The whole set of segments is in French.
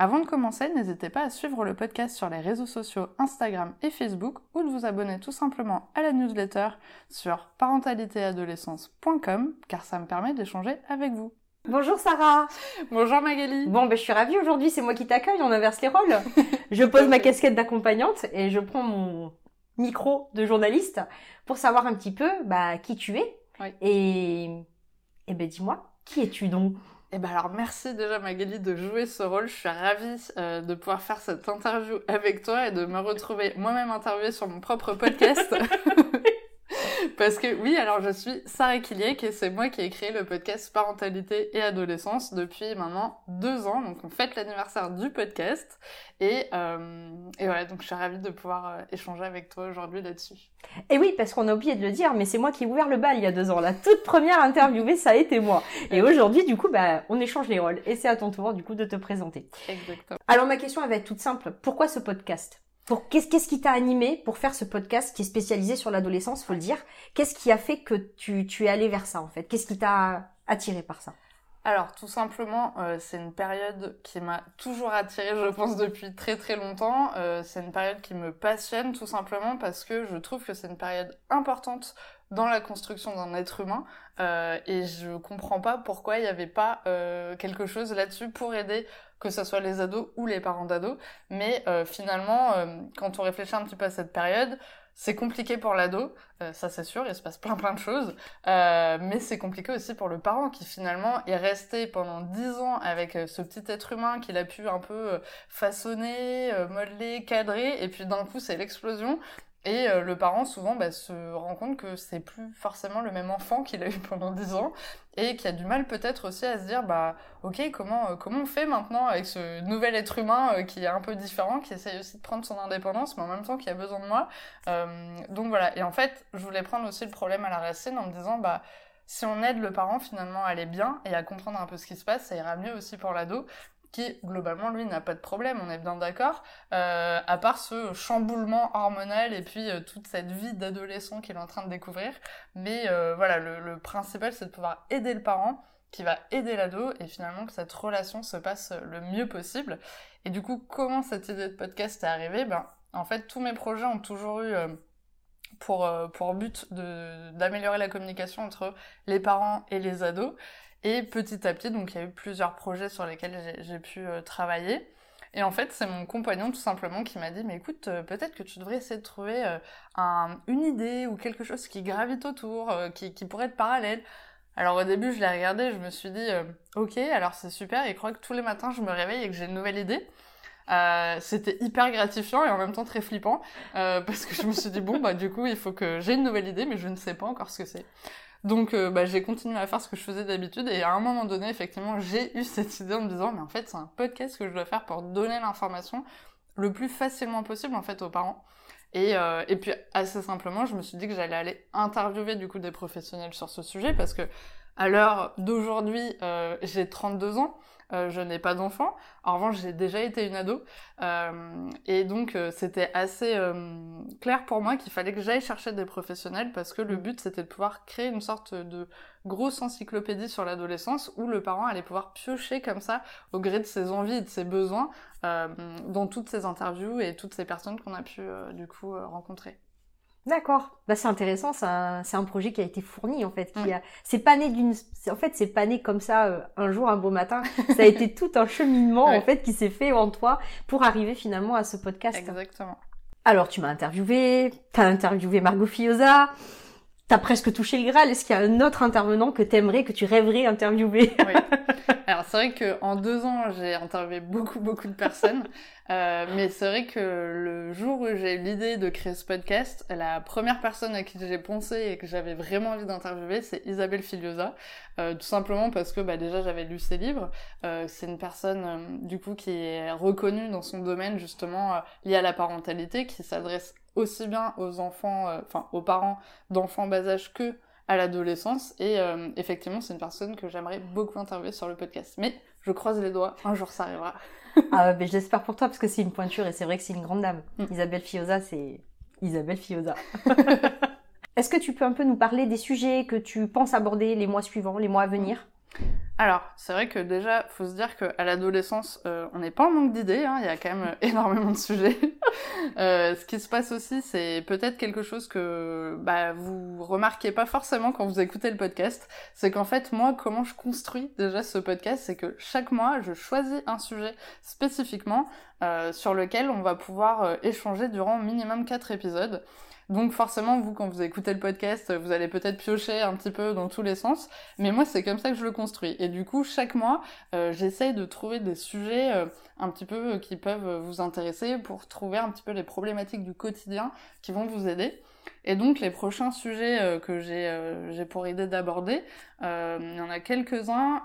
Avant de commencer, n'hésitez pas à suivre le podcast sur les réseaux sociaux Instagram et Facebook ou de vous abonner tout simplement à la newsletter sur parentalitéadolescence.com car ça me permet d'échanger avec vous. Bonjour Sarah. Bonjour Magali. Bon, ben, je suis ravie aujourd'hui, c'est moi qui t'accueille, on inverse les rôles. je pose ma casquette d'accompagnante et je prends mon micro de journaliste pour savoir un petit peu bah, qui tu es. Et, et ben dis-moi, qui es-tu donc? Eh ben alors merci déjà Magali de jouer ce rôle. Je suis ravie euh, de pouvoir faire cette interview avec toi et de me retrouver moi-même interviewée sur mon propre podcast. Parce que oui, alors je suis Sarah Kiliek et c'est moi qui ai créé le podcast Parentalité et Adolescence depuis maintenant deux ans. Donc on fête l'anniversaire du podcast et, euh, et voilà, donc je suis ravie de pouvoir euh, échanger avec toi aujourd'hui là-dessus. Et oui, parce qu'on a oublié de le dire, mais c'est moi qui ai ouvert le bal il y a deux ans. La toute première interviewée, ça a été moi. Et aujourd'hui, du coup, bah, on échange les rôles et c'est à ton tour du coup de te présenter. Exactement. Alors ma question elle va être toute simple. Pourquoi ce podcast? Qu'est-ce qui t'a animé pour faire ce podcast qui est spécialisé sur l'adolescence, faut le dire? Qu'est-ce qui a fait que tu, es allé vers ça en fait? Qu'est-ce qui t'a attiré par ça? Alors tout simplement, euh, c'est une période qui m'a toujours attirée, je pense, depuis très très longtemps. Euh, c'est une période qui me passionne tout simplement parce que je trouve que c'est une période importante dans la construction d'un être humain euh, et je comprends pas pourquoi il n'y avait pas quelque chose là-dessus pour aider que ce soit les ados ou les parents d'ados. Mais euh, finalement, euh, quand on réfléchit un petit peu à cette période, c'est compliqué pour l'ado, euh, ça c'est sûr, il se passe plein plein de choses, mais c'est compliqué aussi pour le parent qui finalement est resté pendant dix ans avec ce petit être humain qu'il a pu un peu façonner, modeler, cadrer, et puis d'un coup c'est l'explosion, et euh, le parent souvent bah, se rend compte que c'est plus forcément le même enfant qu'il a eu pendant 10 ans et qui a du mal peut-être aussi à se dire bah ok comment euh, comment on fait maintenant avec ce nouvel être humain euh, qui est un peu différent, qui essaye aussi de prendre son indépendance mais en même temps qui a besoin de moi. donc voilà et en fait je voulais prendre aussi le problème à la racine en me disant bah si on aide le parent finalement à aller bien et à comprendre un peu ce qui se passe, ça ira mieux aussi pour l'ado qui globalement lui n'a pas de problème, on est bien d'accord, euh, à part ce chamboulement hormonal et puis euh, toute cette vie d'adolescent qu'il est en train de découvrir. Mais euh, voilà, le, principal c'est de pouvoir aider le parent qui va aider l'ado et finalement que cette relation se passe le mieux possible. Et du coup, comment cette idée de podcast est arrivée? Ben, en fait, tous mes projets ont toujours eu pour, pour but d'améliorer la communication entre les parents et les ados. Et petit à petit, donc il y a eu plusieurs projets sur lesquels j'ai pu euh, travailler. Et en fait, c'est mon compagnon tout simplement qui m'a dit, mais écoute, euh, peut-être que tu devrais essayer de trouver euh, un, une idée ou quelque chose qui gravite autour, qui, pourrait être parallèle. Alors au début, je l'ai regardé, je me suis dit, ok, alors c'est super, et je crois que tous les matins, je me réveille et que j'ai une nouvelle idée. C'était hyper gratifiant et en même temps très flippant parce que je me suis dit bon bah du coup il faut que j'ai une nouvelle idée mais je ne sais pas encore ce que c'est. Donc euh, bah, j'ai continué à faire ce que je faisais d'habitude et à un moment donné, effectivement, j'ai eu cette idée en me disant mais en fait c'est un podcast que je dois faire pour donner l'information le plus facilement possible en fait aux parents. Et, euh, puis assez simplement, je me suis dit que j'allais aller interviewer du coup des professionnels sur ce sujet parce que à l'heure d'aujourd'hui, euh, j'ai 32 ans. Euh, je n'ai pas d'enfant. En revanche, j'ai déjà été une ado. Euh, et donc, euh, c'était assez clair pour moi qu'il fallait que j'aille chercher des professionnels parce que le mm. but, c'était de pouvoir créer une sorte de grosse encyclopédie sur l'adolescence où le parent allait pouvoir piocher comme ça, au gré de ses envies et de ses besoins, dans toutes ces interviews et toutes ces personnes qu'on a pu, du coup, rencontrer. D'accord. Bah, c'est intéressant, c'est un, un, projet qui a été fourni en fait. Qui a... C'est pas né d'une, en fait, c'est pas né comme ça euh, un jour, un beau matin. ça a été tout un cheminement en fait qui s'est fait en toi pour arriver finalement à ce podcast. Exactement. Alors tu m'as interviewé, t'as interviewé Margot Fioza, t'as presque touché le Graal. Est-ce qu'il y a un autre intervenant que t'aimerais, que tu rêverais interviewer Oui. Alors c'est vrai qu'en deux ans, j'ai interviewé beaucoup, beaucoup de personnes. Euh, mais c'est vrai que le jour où j'ai eu l'idée de créer ce podcast, la première personne à qui j'ai pensé et que j'avais vraiment envie d'interviewer, c'est Isabelle Filiosa. Euh, tout simplement parce que bah, déjà j'avais lu ses livres. Euh, c'est une personne euh, du coup qui est reconnue dans son domaine justement euh, lié à la parentalité, qui s'adresse aussi bien aux enfants, enfin aux parents d'enfants bas âge que à l'adolescence. Et euh, effectivement, c'est une personne que j'aimerais beaucoup interviewer sur le podcast. Mais je croise les doigts, un jour ça arrivera. ah, mais j'espère pour toi parce que c'est une pointure et c'est vrai que c'est une grande dame. Mm. Isabelle Fioza, c'est Isabelle Fioza. Est-ce que tu peux un peu nous parler des sujets que tu penses aborder les mois suivants, les mois à venir? Alors, c'est vrai que déjà, faut se dire qu'à l'adolescence, euh, on n'est pas en manque d'idées, hein, il y a quand même euh, énormément de sujets. euh, ce qui se passe aussi, c'est peut-être quelque chose que bah, vous remarquez pas forcément quand vous écoutez le podcast. C'est qu'en fait, moi, comment je construis déjà ce podcast, c'est que chaque mois, je choisis un sujet spécifiquement sur lequel on va pouvoir échanger durant minimum 4 épisodes. Donc forcément, vous, quand vous écoutez le podcast, vous allez peut-être piocher un petit peu dans tous les sens. Mais moi, c'est comme ça que je le construis. Et du coup, chaque mois, euh, j'essaye de trouver des sujets euh, un petit peu euh, qui peuvent vous intéresser pour trouver un petit peu les problématiques du quotidien qui vont vous aider. Et donc les prochains sujets euh, que j'ai euh, j'ai pour idée d'aborder, euh, il y en a quelques-uns.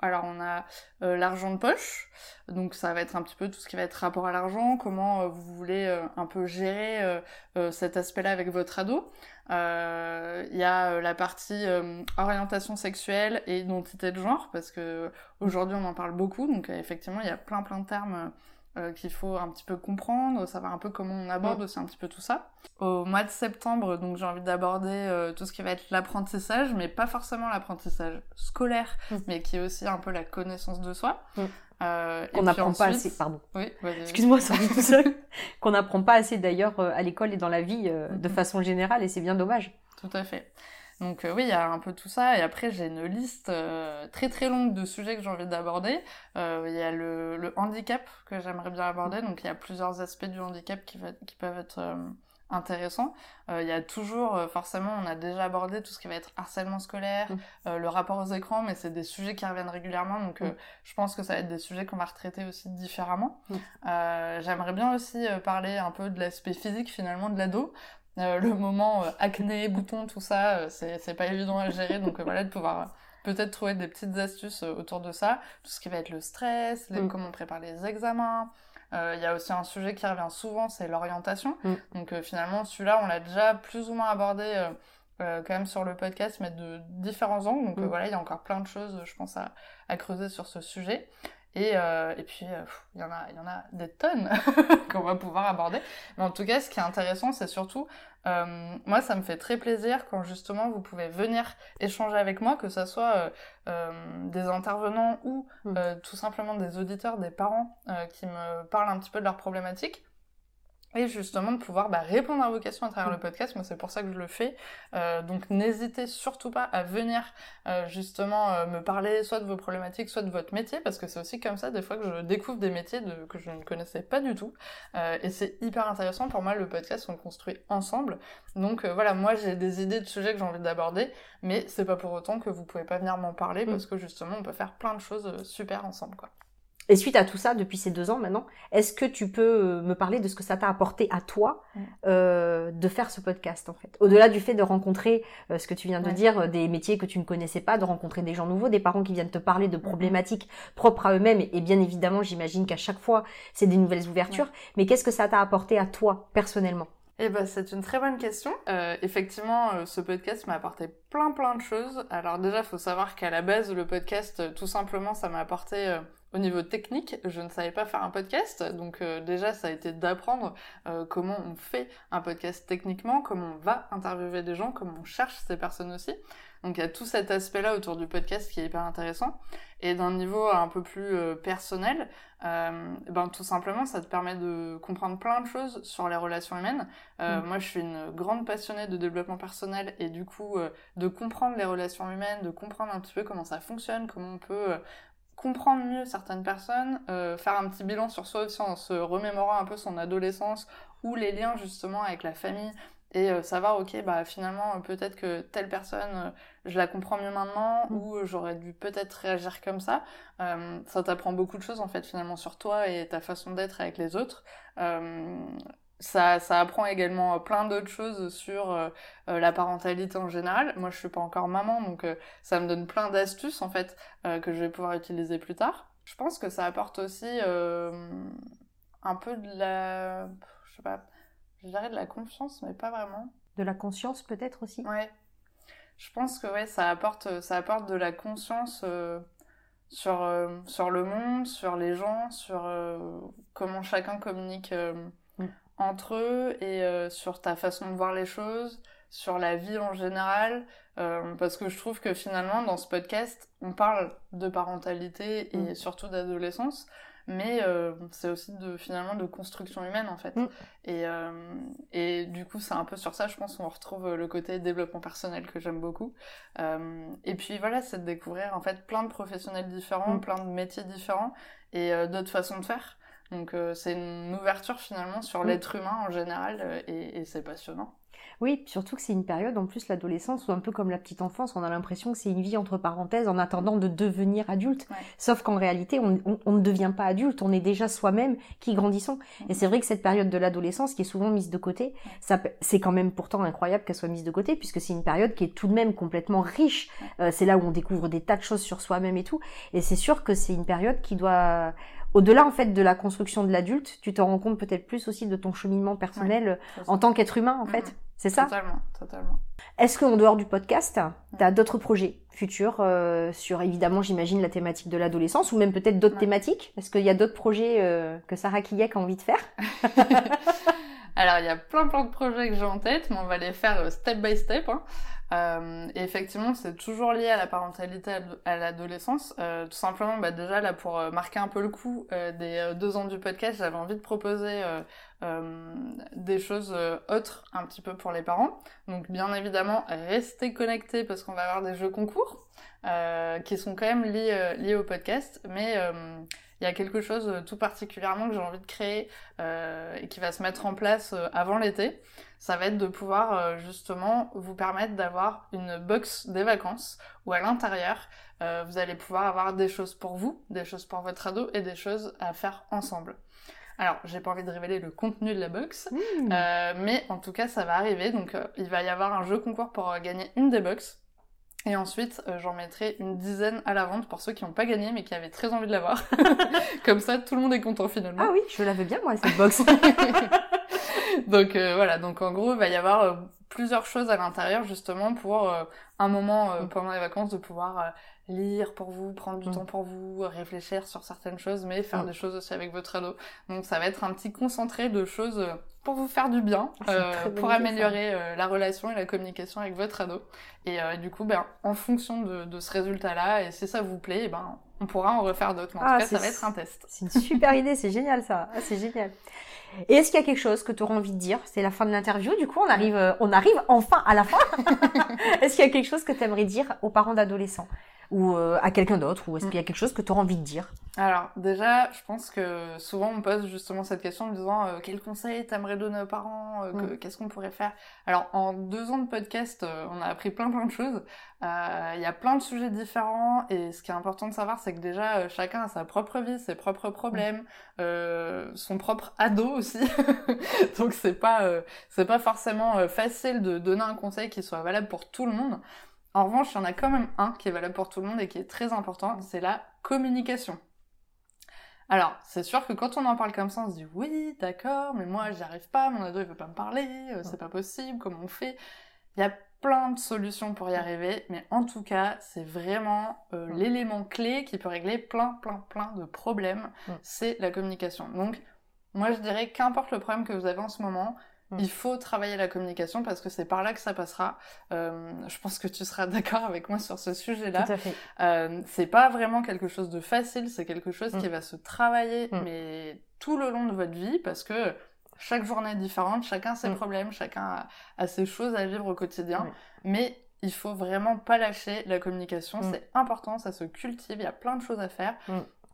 alors on a l'argent de poche, donc ça va être un petit peu tout ce qui va être rapport à l'argent, comment vous voulez un peu gérer cet aspect-là avec votre ado. Il y a la partie orientation sexuelle et identité de genre, parce que aujourd'hui on en parle beaucoup, donc effectivement il y a plein plein de termes euh, qu'il faut un petit peu comprendre, savoir un peu comment on aborde aussi un petit peu tout ça. Au mois de septembre, donc j'ai envie d'aborder euh, tout ce qui va être l'apprentissage, mais pas forcément l'apprentissage scolaire, mm. mais qui est aussi un peu la connaissance de soi. Mm. Euh, Qu'on n'apprend pas assez, pardon. Oui, Excuse-moi, ça tout seul. Qu'on n'apprend pas assez d'ailleurs à l'école et dans la vie de façon générale, et c'est bien dommage. Tout à fait. Donc euh, oui, il y a un peu tout ça. Et après, j'ai une liste euh, très très longue de sujets que j'ai envie d'aborder. Euh, il y a le, le handicap que j'aimerais bien aborder. Donc il y a plusieurs aspects du handicap qui, va, qui peuvent être intéressants. Il y a toujours, forcément, on a déjà abordé tout ce qui va être harcèlement scolaire, mmh. le rapport aux écrans, mais c'est des sujets qui reviennent régulièrement. Donc mmh. je pense que ça va être des sujets qu'on va retraiter aussi différemment. Mmh. j'aimerais bien aussi parler un peu de l'aspect physique finalement de l'ado. Euh, le moment euh, acné, boutons, tout ça, euh, c'est pas évident à gérer. Donc voilà, de pouvoir peut-être trouver des petites astuces autour de ça. Tout ce qui va être le stress, mm. comment on prépare les examens. Il y a aussi un sujet qui revient souvent, c'est l'orientation. Mm. Donc finalement, celui-là, on l'a déjà plus ou moins abordé quand même sur le podcast, mais de différents angles. Donc mm. voilà, il y a encore plein de choses, je pense, à, à creuser sur ce sujet. Et, euh, et puis, euh, il y, en a, y en a des tonnes qu'on va pouvoir aborder. Mais en tout cas, ce qui est intéressant, c'est surtout, euh, moi, ça me fait très plaisir quand justement vous pouvez venir échanger avec moi, que ce soit des intervenants ou mm. tout simplement des auditeurs, des parents qui me parlent un petit peu de leurs problématiques et justement de pouvoir bah, répondre à vos questions à travers le podcast. Moi, c'est pour ça que je le fais. Euh, donc, n'hésitez surtout pas à venir euh, justement euh, me parler soit de vos problématiques, soit de votre métier, parce que c'est aussi comme ça des fois que je découvre des métiers de, que je ne connaissais pas du tout. et c'est hyper intéressant pour moi. Le podcast, on le construit ensemble. Donc voilà, moi j'ai des idées de sujets que j'ai envie d'aborder, mais c'est pas pour autant que vous pouvez pas venir m'en parler, mm. parce que justement, on peut faire plein de choses super ensemble, quoi. Et suite à tout ça, depuis ces deux ans maintenant, est-ce que tu peux euh, me parler de ce que ça t'a apporté à toi euh, de faire ce podcast en fait? Au-delà du fait de rencontrer euh, ce que tu viens de dire, euh, des métiers que tu ne connaissais pas, de rencontrer des gens nouveaux, des parents qui viennent te parler de problématiques propres à eux-mêmes, et, bien évidemment, j'imagine qu'à chaque fois, c'est des nouvelles ouvertures. Mais qu'est-ce que ça t'a apporté à toi personnellement? Eh ben, c'est une très bonne question. Euh, effectivement, euh, ce podcast m'a apporté plein plein de choses. Alors déjà, il faut savoir qu'à la base, le podcast, tout simplement, ça m'a apporté au niveau technique, je ne savais pas faire un podcast, donc euh, déjà ça a été d'apprendre euh, comment on fait un podcast techniquement, comment on va interviewer des gens, comment on cherche ces personnes aussi. Donc il y a tout cet aspect-là autour du podcast qui est hyper intéressant. Et d'un niveau un peu plus euh, personnel, ben tout simplement ça te permet de comprendre plein de choses sur les relations humaines. Mm. Moi je suis une grande passionnée de développement personnel et du coup de comprendre les relations humaines, de comprendre un petit peu comment ça fonctionne, comment on peut comprendre mieux certaines personnes, euh, faire un petit bilan sur soi aussi en se remémorant un peu son adolescence ou les liens justement avec la famille et euh, savoir ok bah finalement peut-être que telle personne euh, je la comprends mieux maintenant mm. ou j'aurais dû peut-être réagir comme ça ça t'apprend beaucoup de choses en fait finalement sur toi et ta façon d'être avec les autres ça, ça apprend également plein d'autres choses sur euh, euh, la parentalité en général. Moi, je suis pas encore maman, donc euh, ça me donne plein d'astuces en fait que je vais pouvoir utiliser plus tard. Je pense que ça apporte aussi un peu de la, je sais pas, je dirais de la confiance, mais pas vraiment. De la conscience peut-être aussi. Ouais. je pense que ouais, ça apporte, ça apporte de la conscience sur, sur le monde, sur les gens, sur comment chacun communique mm. Entre eux et sur ta façon de voir les choses, sur la vie en général. parce que je trouve que finalement, dans ce podcast, on parle de parentalité et mm. surtout d'adolescence mais euh, c'est aussi de finalement de construction humaine en fait. Mm. Et, euh, et du coup, c'est un peu sur ça, je pense, qu'on retrouve le côté développement personnel que j'aime beaucoup. Euh, et puis voilà, c'est de découvrir en fait plein de professionnels différents, mm. plein de métiers différents et d'autres façons de faire. Donc c'est une ouverture finalement sur mm. l'être humain en général et c'est passionnant. Oui, surtout que c'est une période, en plus, l'adolescence, où un peu comme la petite enfance, on a l'impression que c'est une vie entre parenthèses en attendant de devenir adulte. Sauf qu'en réalité, on, ne devient pas adulte, on est déjà soi-même qui grandissons. Et c'est vrai que cette période de l'adolescence, qui est souvent mise de côté, ça, c'est quand même pourtant incroyable qu'elle soit mise de côté, puisque c'est une période qui est tout de même complètement riche. Euh, c'est là où on découvre des tas de choses sur soi-même et tout. Et c'est sûr que c'est une période qui doit au-delà en fait de la construction de l'adulte, tu te rends compte peut-être plus aussi de ton cheminement personnel en tant qu'être humain en fait. C'est ça? Totalement, totalement. Est-ce qu'en dehors du podcast, tu as d'autres projets futurs euh, sur, évidemment, j'imagine, la thématique de l'adolescence ou même peut-être d'autres thématiques? Est-ce qu'il y a d'autres projets euh, que Sarah Kiyek a envie de faire? Alors, il y a plein plein de projets que j'ai en tête, mais on va les faire euh, step by step. Hein. Euh, effectivement, c'est toujours lié à la parentalité à l'adolescence. Euh, tout simplement, bah, déjà là pour marquer un peu le coup des deux ans du podcast, j'avais envie de proposer des choses autres un petit peu pour les parents. Donc bien évidemment, restez connectés parce qu'on va avoir des jeux concours qui sont quand même liés, liés au podcast, mais il y a quelque chose tout particulièrement que j'ai envie de créer et qui va se mettre en place avant l'été ça va être de pouvoir euh, justement vous permettre d'avoir une box des vacances où à l'intérieur, euh, vous allez pouvoir avoir des choses pour vous, des choses pour votre ado et des choses à faire ensemble. Alors, j'ai pas envie de révéler le contenu de la box, mmh. euh, mais en tout cas, ça va arriver. Donc, il va y avoir un jeu concours pour gagner une des box. Et ensuite, j'en mettrai une dizaine à la vente pour ceux qui n'ont pas gagné mais qui avaient très envie de l'avoir. Comme ça, tout le monde est content finalement. Ah oui, je l'avais bien moi cette box. donc euh, voilà, donc en gros, il va y avoir euh, plusieurs choses à l'intérieur justement pour euh, un moment mm. pendant les vacances de pouvoir lire pour vous, prendre du mm. temps pour vous, réfléchir sur certaines choses, mais faire mm. des choses aussi avec votre ado. Donc ça va être un petit concentré de choses pour vous faire du bien, ah, pour améliorer la relation et la communication avec votre ado. Et du coup, ben, en fonction de, de ce résultat-là, et si ça vous plaît, eh ben, on pourra en refaire d'autres. en ah, tout cas, ça va être un test. C'est une super idée, c'est génial ça. Ah, c'est génial. Et est-ce qu'il y a quelque chose que tu auras envie de dire? C'est la fin de l'interview, du coup on arrive, euh, on arrive enfin à la fin. est-ce qu'il y a quelque chose que tu aimerais dire aux parents d'adolescents? Ou euh, à quelqu'un d'autre ou est-ce qu'il y a quelque chose que tu auras envie de dire Alors déjà, je pense que souvent on pose justement cette question en disant euh, quel conseil t'aimerais donner aux parents mm. Qu'est-ce qu'on pourrait faire? Alors en deux ans de podcast, on a appris plein plein de choses. Il y a plein de sujets différents et ce qui est important de savoir, c'est que déjà chacun a sa propre vie, ses propres problèmes, mm. son propre ado aussi. Donc c'est pas c'est pas forcément facile de donner un conseil qui soit valable pour tout le monde. En revanche, il y en a quand même un qui est valable pour tout le monde et qui est très important, c'est la communication. Alors, c'est sûr que quand on en parle comme ça, on se dit oui, d'accord, mais moi j'y arrive pas, mon ado il veut pas me parler, euh, c'est pas possible, comment on fait? Il y a plein de solutions pour y arriver, mais en tout cas, c'est vraiment euh, l'élément clé qui peut régler plein, plein, plein de problèmes, c'est la communication. Donc, moi je dirais qu'importe le problème que vous avez en ce moment, Mm. Il faut travailler la communication parce que c'est par là que ça passera. Euh, je pense que tu seras d'accord avec moi sur ce sujet-là. Euh, c'est pas vraiment quelque chose de facile, c'est quelque chose mm. qui va se travailler, mm. mais tout le long de votre vie parce que chaque journée est différente, chacun ses problèmes, chacun a, ses choses à vivre au quotidien. Mais il faut vraiment pas lâcher la communication, c'est important, ça se cultive, il y a plein de choses à faire.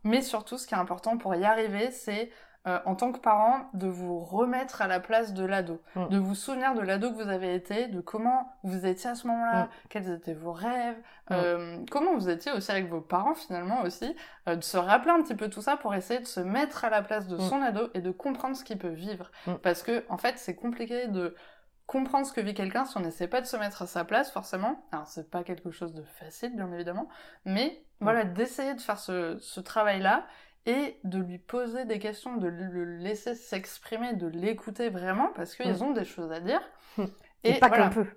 Mais surtout, ce qui est important pour y arriver, c'est euh, en tant que parent, de vous remettre à la place de l'ado, mm. de vous souvenir de l'ado que vous avez été, de comment vous étiez à ce moment-là, mm. quels étaient vos rêves, mm. euh, comment vous étiez aussi avec vos parents finalement aussi, euh, de se rappeler un petit peu tout ça pour essayer de se mettre à la place de son ado et de comprendre ce qu'il peut vivre. Parce que en fait, c'est compliqué de comprendre ce que vit quelqu'un si on n'essaie pas de se mettre à sa place forcément. Alors c'est pas quelque chose de facile bien évidemment, mais voilà, d'essayer de faire ce, ce travail-là et de lui poser des questions, de le laisser s'exprimer, de l'écouter vraiment, parce qu'ils mm. ont des choses à dire. Et, pas qu'un peu.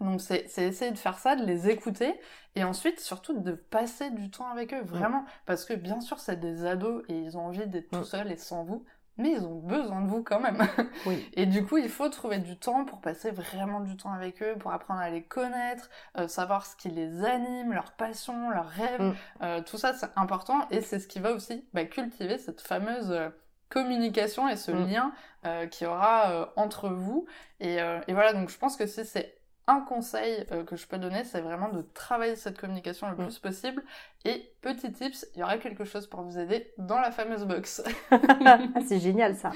Donc c'est essayer de faire ça, de les écouter, et ensuite surtout de passer du temps avec eux, vraiment. Parce que bien sûr c'est des ados et ils ont envie d'être tout seuls et sans vous, mais ils ont besoin de vous quand même. Oui. Et du coup, il faut trouver du temps pour passer vraiment du temps avec eux, pour apprendre à les connaître, euh, savoir ce qui les anime, leurs passions, leurs rêves. Mm. Euh, tout ça, c'est important et c'est ce qui va aussi bah, cultiver cette fameuse euh, communication et ce mm. lien qu'il y aura entre vous. Et, et, voilà, donc je pense que si c'est un conseil que je peux donner, c'est vraiment de travailler cette communication le mm. plus possible. Et petit tips, il y aura quelque chose pour vous aider dans la fameuse box. c'est génial ça.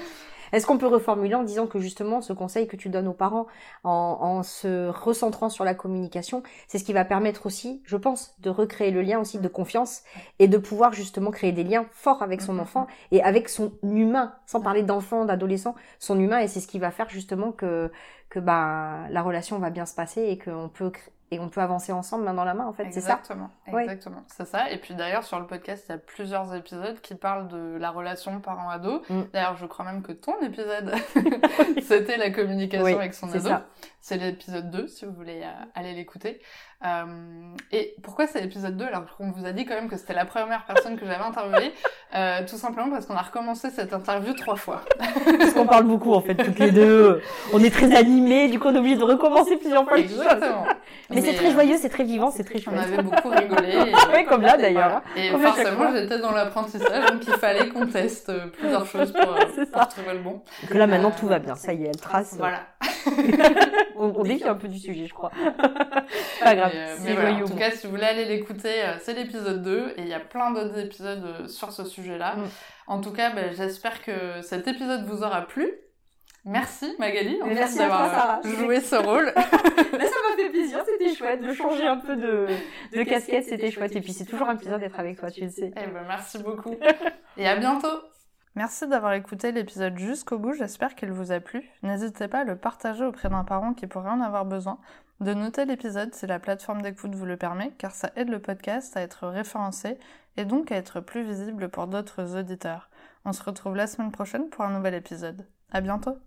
Est-ce qu'on peut reformuler en disant que justement ce conseil que tu donnes aux parents en, se recentrant sur la communication, c'est ce qui va permettre aussi, je pense, de recréer le lien aussi de confiance et de pouvoir justement créer des liens forts avec son mm-hmm. enfant et avec son humain, sans parler d'enfant, d'adolescent, son humain et c'est ce qui va faire justement que que bah la relation va bien se passer et qu'on peut et on peut avancer ensemble main dans la main en fait c'est ça? Exactement exactement c'est ça et puis d'ailleurs sur le podcast il y a plusieurs épisodes qui parlent de la relation parent ado mm. d'ailleurs je crois même que ton épisode c'était la communication avec son ado c'est l'épisode 2 si vous voulez euh, aller l'écouter euh, et pourquoi c'est l'épisode 2 alors qu'on vous a dit quand même que c'était la première personne que j'avais interviewée? Euh, Tout simplement parce qu'on a recommencé cette interview trois fois. parce qu'on parle beaucoup en fait toutes les deux. On est très animés, du coup on est obligé de recommencer plusieurs fois. Exactement. Mais, c'est très joyeux, c'est très vivant, c'est très chouette. On avait beaucoup rigolé. oui, comme là d'ailleurs. Et forcément j'étais dans l'apprentissage donc il fallait qu'on teste plusieurs choses pour, pour trouver le bon. Que là maintenant tout va bien, ça y est, elle trace. Voilà. on, on défie un peu du sujet je crois. Pas grave. Euh, en tout cas, si vous voulez aller l'écouter, euh, c'est l'épisode 2 et il y a plein d'autres épisodes euh, sur ce sujet-là. Mm. En tout cas, ben, j'espère que cet épisode vous aura plu. Merci Magali merci d'avoir joué ce rôle. ça m'a fait plaisir, c'était chouette de changer un peu de, de casquette, c'était chouette. Et puis c'est toujours un plaisir d'être avec toi, tu le sais. Eh ben, merci beaucoup. Et à bientôt. Merci d'avoir écouté l'épisode jusqu'au bout, j'espère qu'il vous a plu. N'hésitez pas à le partager auprès d'un parent qui pourrait en avoir besoin de noter l'épisode si la plateforme d'écoute vous le permet, car ça aide le podcast à être référencé et donc à être plus visible pour d'autres auditeurs. On se retrouve la semaine prochaine pour un nouvel épisode. À bientôt!